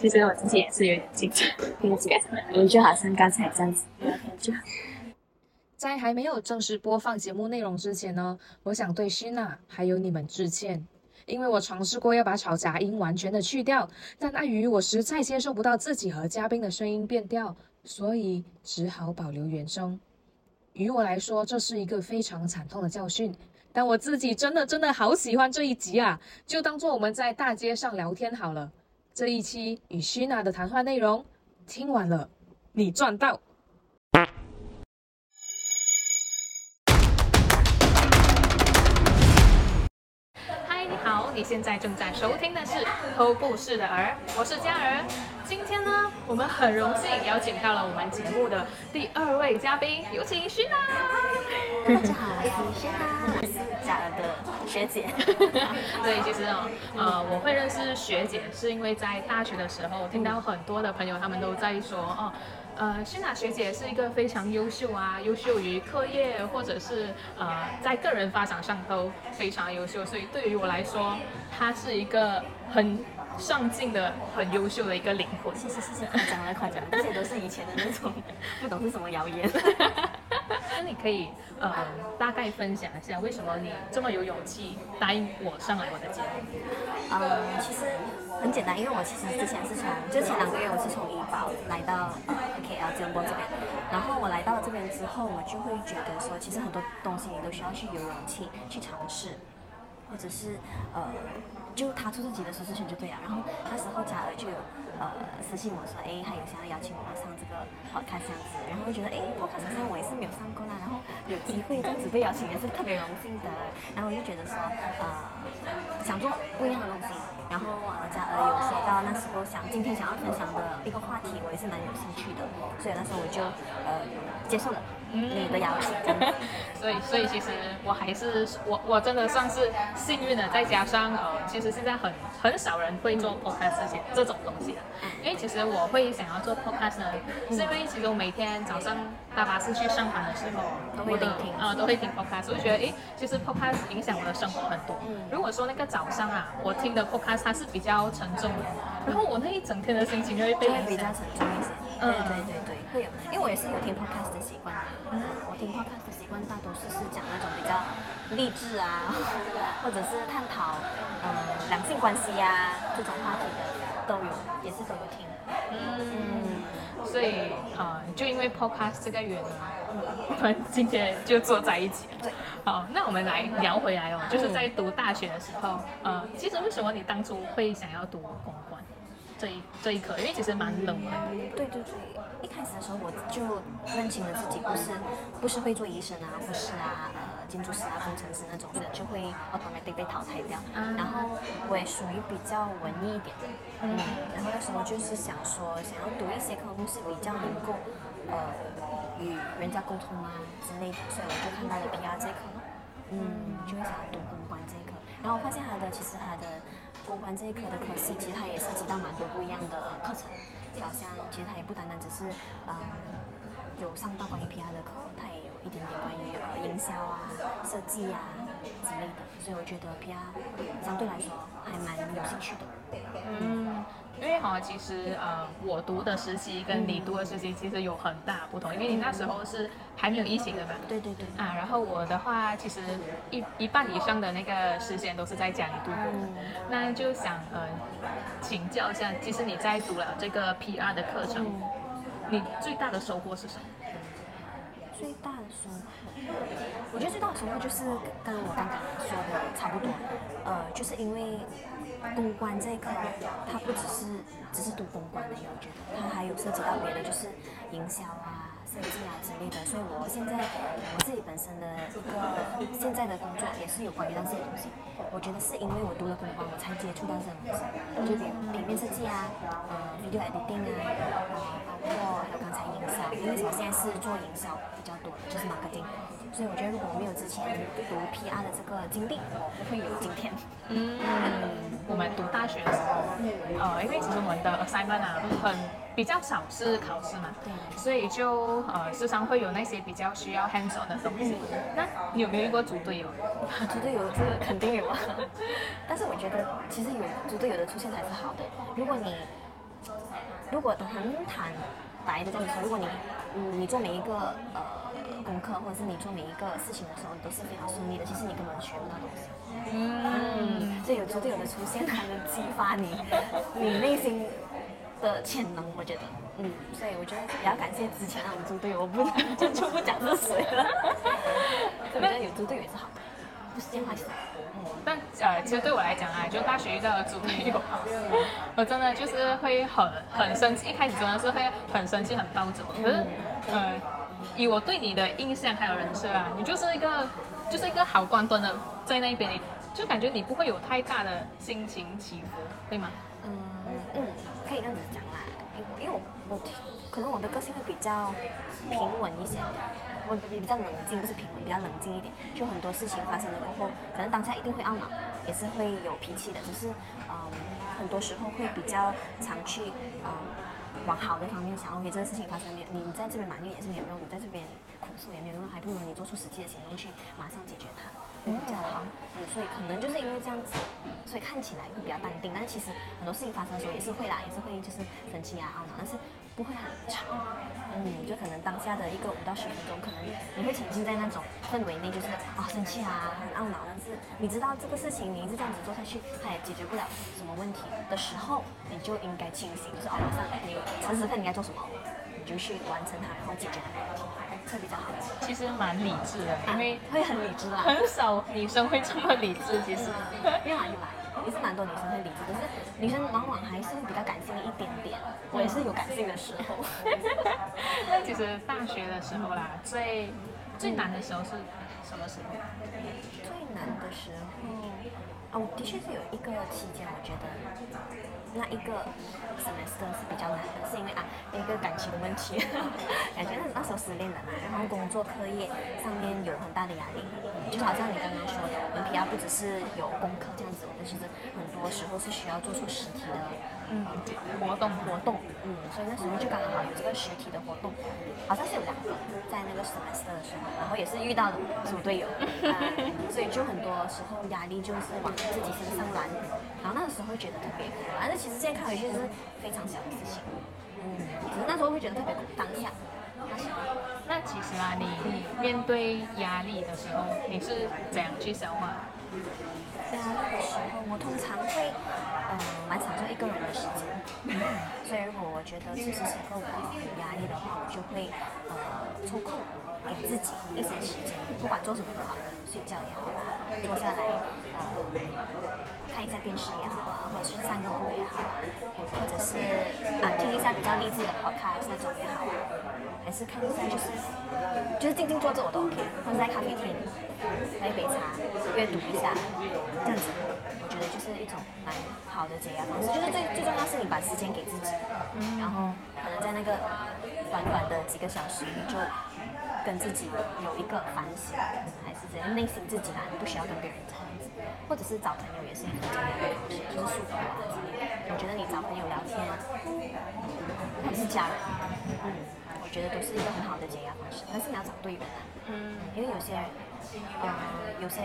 其实我自己也是有点紧张，我就好像刚才这样子，就在还没有正式播放节目内容之前呢，我想对希娜还有你们致歉，因为我尝试过要把吵杂音完全的去掉，但碍于我实在接受不到自己和嘉宾的声音变调，所以只好保留原声。于我来说，这是一个非常惨痛的教训，但我自己真的真的好喜欢这一集啊，就当做我们在大街上聊天好了。这一期与徐娜的谈话内容，听完了，你赚到。嗨，你好，你现在正在收听的是《偷故事的儿》，我是佳儿。今天呢，我们很荣幸邀请到了我们节目的第二位嘉宾，有请徐娜。大家好，我是轩娜，学姐。对，其实哦，呃，我会认识学姐，是因为在大学的时候听到很多的朋友他们都在说哦。呃，轩娜学姐是一个非常优秀啊，优秀于课业或者是呃在个人发展上都非常优秀，所以对于我来说，她是一个很上进的、很优秀的一个灵魂。谢谢谢谢，夸奖了夸奖，这些都是以前的那种不懂是什么谣言。那你可以呃大概分享一下，为什么你这么有勇气答应我上来我的节目？嗯，其实很简单，因为我其实之前是从就前两个月我是从怡宝来到呃 KL 吉隆坡这边，然后我来到了这边之后，我就会觉得说，其实很多东西你都需要去有勇气去尝试，或者是呃就踏出自己的舒适圈就对了。然后那时候嘉尔就有呃私信我说，哎，他有想要邀请我上这个 podcast 这样子，然后就觉得哎 podcast 好像我也是没有上过啦，然后有机会这样子被邀请也是特别荣幸的，然后我就觉得说呃想做不一样的东西。然后呃，嘉尔有说到那时候想今天想要分享的一个话题，我也是蛮有兴趣的，所以那时候我就呃接受了你的邀请。所以，所以其实我还是我我真的算是幸运的，再加上呃，其实现在很很少人会做 podcast 这些这种东西的，因为其实我会想要做 podcast 呢，是因为其实我每天早上搭巴士去上班的时候，都会聆听啊、都会听 podcast，我就觉得哎，其实 podcast 影响我的生活很多。如果说那个早上啊，我听的 podcast 它是比较沉重的，然后我那一整天的心情就会被比较。沉重一些。嗯对对对对，会有，因为我也是有听 podcast 的习惯。嗯，我听 podcast 的习惯大多数是讲那种比较励志啊，或者是探讨嗯两性关系啊这种话题的都有，也是都有听。嗯，所以呃，就因为 podcast 这个原因，我们今天就坐在一起。对，好，那我们来聊回来哦，就是在读大学的时候，呃，其实为什么你当初会想要读公关这一这一科？因为其实蛮冷门的。对对对，一开始的时候我就认清了自己不是不是会做医生啊、护士啊、呃建筑师啊、工程师那种的，就会 automatic 被淘汰掉。然后我也属于比较文艺一点的，嗯，然后那时候就是想说，想要读一些科目是比较能够呃与人家沟通啊之类的，所以我就看到了 PR 这一科咯，嗯，就会想要读公关这一科。然后我发现它的其实它的公关这一科的科系，其实它也涉及到蛮多不一样的课程。好像其实他也不单单只是嗯有上到关于 PR 的课，他也有一点点关于呃营销啊、设计啊之类的，所以我觉得 PR 相对来说还蛮有兴趣的。嗯，因为哈，其实呃，我读的实习跟你读的实习其实有很大不同，因为你那时候是还没有疫情的嘛。对对对，啊，然后我的话，其实一一半以上的那个时间都是在家里度过的。那就想呃请教一下，其实你在读了这个 PR 的课程，你最大的收获是什么？最大的收获，我觉得最大的收获就是跟我刚刚说的差不多，呃，就是因为公关这一块，它不只是只是读公关而已，我觉得它还有涉及到别的，就是营销啊、设计啊之类的。所以我现在我自己本身的一个现在的工作也是有关于到这些东西。我觉得是因为我读了公关，我才接触到这种东西，就比如平面设计啊，呃，video editing 啊，呃，包括还有刚才营销，因为我现在是做营销，就是 marketing。所以我觉得如果我没有之前读 PR 的这个经历，我不会有今天。嗯，我们读大学的时候，呃，因为其实我们的 assignment 啊，很比较少是考试嘛，对所以就呃时常会有那些比较需要 hands on 的东西。那你有没有遇过组队友？组队友这个肯定有啊，但是我觉得其实有组队友的出现才是好的。如果你如果很坦白的这样子说，如果你嗯你做每一个呃功课或者是你做每一个事情的时候，你都是非常顺利的，其实你根本学不到东西。嗯，所以有猪队友的出现，才能激发你 你内心的潜能，我觉得，嗯，所以我觉得也要感谢之前那种猪队友，我不 就就不讲是谁了。我觉得有猪队友也是好的，不是件坏事。但呃，其实对我来讲啊，就大学遇到的猪队友，我真的就是会很很生气，一开始真的是会很生气、很暴走。可是，呃，以我对你的印象还有人设啊，你就是一个 就是一个好端端的在那边，你就感觉你不会有太大的心情起伏，对吗？嗯嗯，可以这样子讲啦，因为我我可能我的个性会比较平稳一些。我比较冷静，不是平稳，比较冷静一点。就很多事情发生了过后，可能当下一定会懊恼，也是会有脾气的。只是，嗯，很多时候会比较常去，嗯，往好的方面想。OK，这个事情发生了，你在这边埋怨也是没有用，你在这边哭诉也没有用，还不如你做出实际的行动去马上解决它，会比较好。嗯，所以可能就是因为这样子，所以看起来会比较淡定，但是其实很多事情发生的时候也是会啦，也是会就是生气啊、懊恼，但是。不会很长，嗯，就可能当下的一个五到十分钟，可能你会沉浸在那种氛围内，就是啊生气啊，很懊恼，但是你知道这个事情你一直这样子做下去，它也解决不了什么问题的时候，你就应该清醒，就是哦，马上你此时刻你应该做什么，你就去完成它，然后解决它问题，这比较好。其实蛮理智的，因为会很理智啦，很少女生会这么理智，其实。越来越来。也是蛮多女生会理智，可是女生往往还是会比较感性一点点。我也是有感性的时候。那其实大学的时候啦，最最难的时候是什么时候？最难的时候，啊，我的确是有一个期间，我觉得那一个 semester 是比较难的，是因为啊一个感情问题，感觉那那时候失恋了嘛，然后工作课业上面有很大的压力。就好像你刚刚说的，我们 PR 不只是有功课这样子，我们其实很多时候是需要做出实体的嗯活动活动，嗯，所以那时候就刚好有这个实体的活动，好像是有两个在那个 semester 的时候，然后也是遇到组队友，所以就很多时候压力就是往自己身上揽，然后那个时候会觉得特别苦，反正其实现在看回去是非常小的事情，嗯，只是那时候会觉得特别苦，当下。那其实啊，你面对压力的时候，你是怎样去消化？压力的时候，我通常会，觉得此时此刻我有压力的话，我就会，呃，抽空给自己一些时间，不管做什么都好，睡觉也好啊，坐下来，呃，看一下电视也好啊，或者是散个步也好啊，或者是啊听一下比较励志的 podcast 那种也好啊。还是看一下，就是就是静静坐着我都 OK，或者在咖啡厅来一杯茶，阅读一下，这样子，我觉得就是一种蛮好的解压方式。就是最最重要是你把时间给自己，嗯然后可能在那个短短的几个小时，你就跟自己有一个反省，还是怎样，内心自己啦，你不需要跟别人这样子，或者是找朋友也是很重要的东西，就是诉苦啊之类的。我觉得你找朋友聊天，或者是家人，嗯。我觉得都是一个很好的解压方式，但是你要找对人啊。嗯，因为有些，呃，有些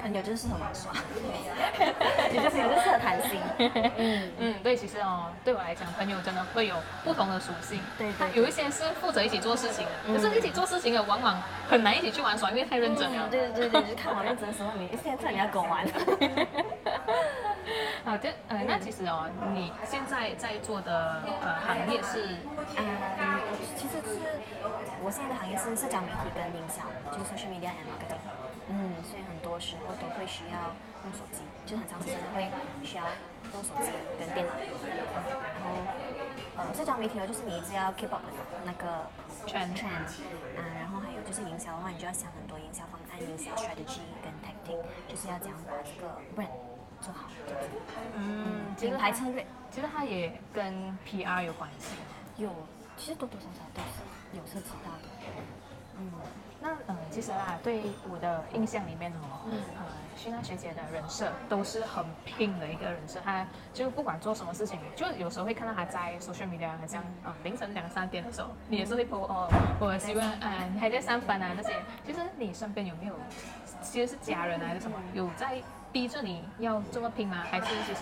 朋友就是适合玩耍，有些朋友就适合谈心。嗯嗯，对，其实哦，对我来讲，朋友真的会有不同的属性。对对。有一些是负责一起做事情的，可是一起做事情的往往很难一起去玩耍，因为太认真了。对对对对，就看我认真的时候，你现在你要跟我玩。好的，呃，那其实哦，你现在在做的呃行业是，嗯，其实是我现在的行业是社交媒体跟营销，就是 social media and marketing。嗯，所以很多时候都会需要用手机，就很长时间会需要用手机跟电脑。然后，呃，社交媒体呢，就是你一直要 keep up 那个 trend trend，啊，然后还有就是营销的话，你就要想很多营销方案、营销 strategy 跟 tactic，就是要怎样把这个 brand。做好，嗯，品牌策略，其实它也跟 PR 有关系，有，其实多多少少都是有涉及到的，嗯，那嗯，其实啦，对我的印象里面哦，呃，徐娜学姐的人设都是很拼的一个人设，她就不管做什么事情，就有时候会看到她在 social media，好像嗯。凌晨两三点的时候，你也是会播哦，我希望啊，你还在上班啊那些，其实你身边有没有，其实是家人还是什么，有在。逼着你要这么拼吗？还是其实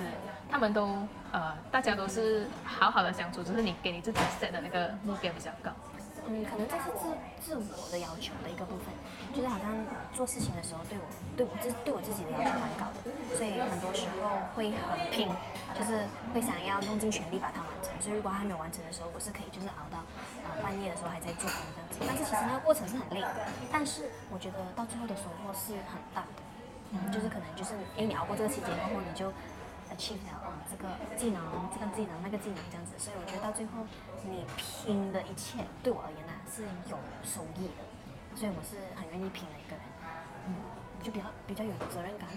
他们都呃大家都是好好的相处，只是你给你自己 set 的那个目标比较高？嗯，可能这是自自我的要求的一个部分，就是好像做事情的时候对我对我自对我自己的要求蛮高的，所以很多时候会很拼，就是会想要用尽全力把它完成。所以如果还没有完成的时候，我是可以就是熬到呃半夜的时候还在做工这样子。但是其实那个过程是很累，但是我觉得到最后的收获是很大的，嗯，就是可能就是你熬过这个期间过后，你就 achieve 了哦这个技能、这个技能、那个技能这样子。所以我觉得到最后你拼的一切对我而言呢是有收益的，所以我是很愿意拼的一个人，嗯，就比较比较有责任感。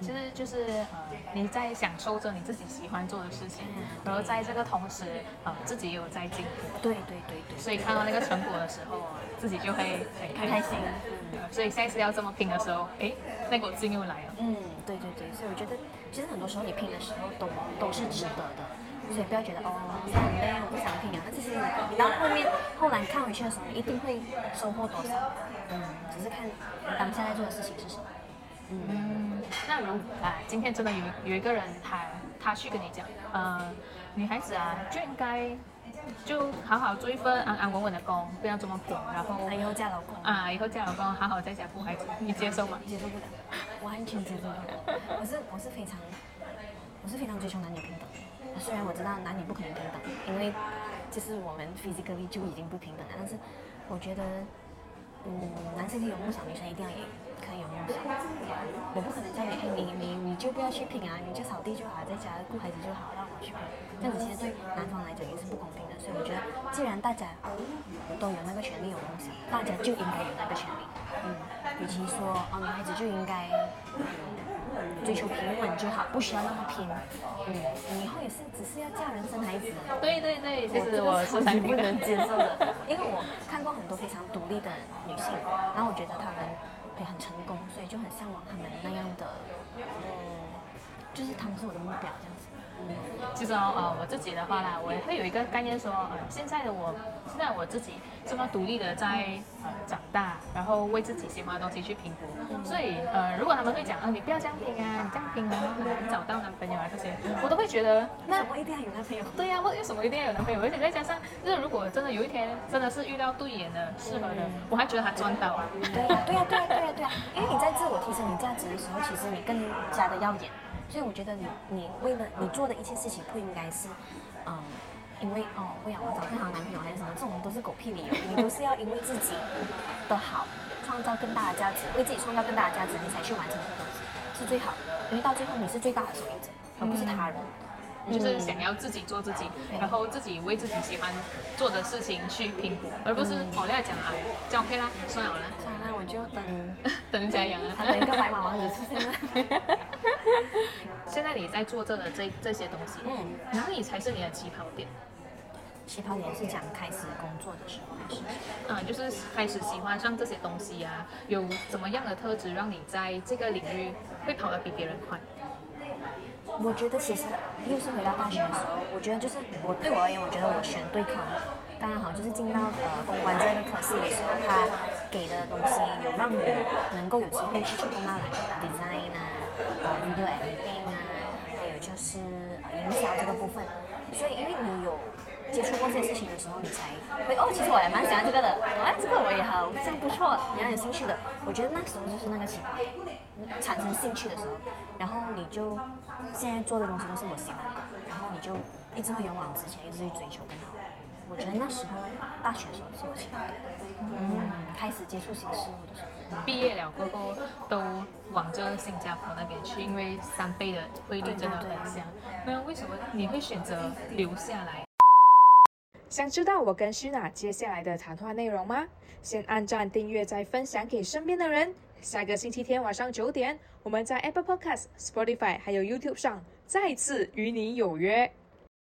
其实就是呃你在享受着你自己喜欢做的事情，然后在这个同时呃自己也有在进步，对对对对，所以看到那个成果的时候，自己就会很开心。所以下一次要这么拼的时候，哎，那股劲又来了。嗯，对对对，所以我觉得其实很多时候你拼的时候都都是值得的，所以不要觉得哦这样很累，我不想拼啊。那其实你到后面后来看回去的时候，你一定会收获多少？嗯，只是看当下在做的事情是什么。嗯，那如啊，今天真的有有一个人他他去跟你讲，呃，女孩子啊就应该就好好做一份安安稳稳的工，不要这么拼，然后以后嫁老公啊，以后嫁老公好好在家顾孩子，你接受吗？接受不了，完全接受不了。我是我是非常我是非常追求男女平等，虽然我知道男女不可能平等，因为就是我们 physically 就已经不平等了，但是我觉得，嗯，男生可以有梦想，女生一定要也可以有梦想。我不可能叫你，哎，你你你就不要去拼啊，你就扫地就好，在家顾孩子就好，让我去拼，这样子其实对男方来讲也是不公平的。所以我觉得，既然大家都有那个权利有梦想，大家就应该有那个权利。嗯，与其说哦，女孩子就应该追求平稳就好，不需要那么拼。嗯，你以后也是只是要嫁人生孩子。对对对，其实我是很不能接受的，因为我看过很多非常独立的女性，然后我觉得她们也很成功，所以就很向往他们那样的，嗯，就是他们是我的目标这样。其实哦，呃，我自己的话啦，我也会有一个概念说，呃，现在的我，现在我自己这么独立的在呃长大，然后为自己喜欢的东西去拼搏。所以呃，如果他们会讲，啊，你不要这样拼啊，你这样拼啊，很难找到男朋友啊这些，我都会觉得，那我一定要有男朋友。对呀，为什么一定要有男朋友？而且再加上，就是如果真的有一天真的是遇到对眼的、适合的，我还觉得他赚到。对呀，对呀，对呀，对呀，对呀，因为你在自我提升你价值的时候，其实你更加的耀眼。所以我觉得你你为了你做的一切事情不应该是，嗯，因为哦，我想我找更好的男朋友还是什么，这种都是狗屁理由。你都是要因为自己的好，创造更大的价值，为自己创造更大的价值，你才去完成这个东西，是最好的。因为到最后你是最大的受益者，而不是他人。就是想要自己做自己，然后自己为自己喜欢做的事情去拼搏，而不是我来讲啊，这样 OK 啦，算了啦，算了，我就等 等家养啊，等一个白马王子出现了。现在你在做这个这这些东西，嗯，哪里才是你的起跑点？起跑点是讲开始工作的时候，还是？嗯，就是开始喜欢上这些东西啊，有怎么样的特质让你在这个领域会跑得比别人快？我觉得其实又是回到大学的时候，我觉得就是我对我而言，我觉得我选对科，刚刚好就是进到呃公关这个科系的时候，他给的东西有让我能够有机会去触碰到来 design 啊，呃 video editing 啊，还有就是呃营销这个部分，所以因为你有接触过这些事情的时候，你才会哦，其实我还蛮喜欢这个的，哎，这个我也好像不错，蛮有兴趣的。我觉得那时候就是那个情况，产生兴趣的时候，然后你就现在做的东西都是我喜欢的，然后你就一直会勇往直前，一直去追求更好。我觉得那时候大学的时候是我起跑点，嗯，开始接触新事物的时候。毕业了过后都往着新加坡那边去，因为三倍的汇率真的很香。那为什么你会选择留下来？想知道我跟徐娜接下来的谈话内容吗？先按赞、订阅，再分享给身边的人。下个星期天晚上九点，我们在 Apple Podcast、Spotify 还有 YouTube 上再次与你有约。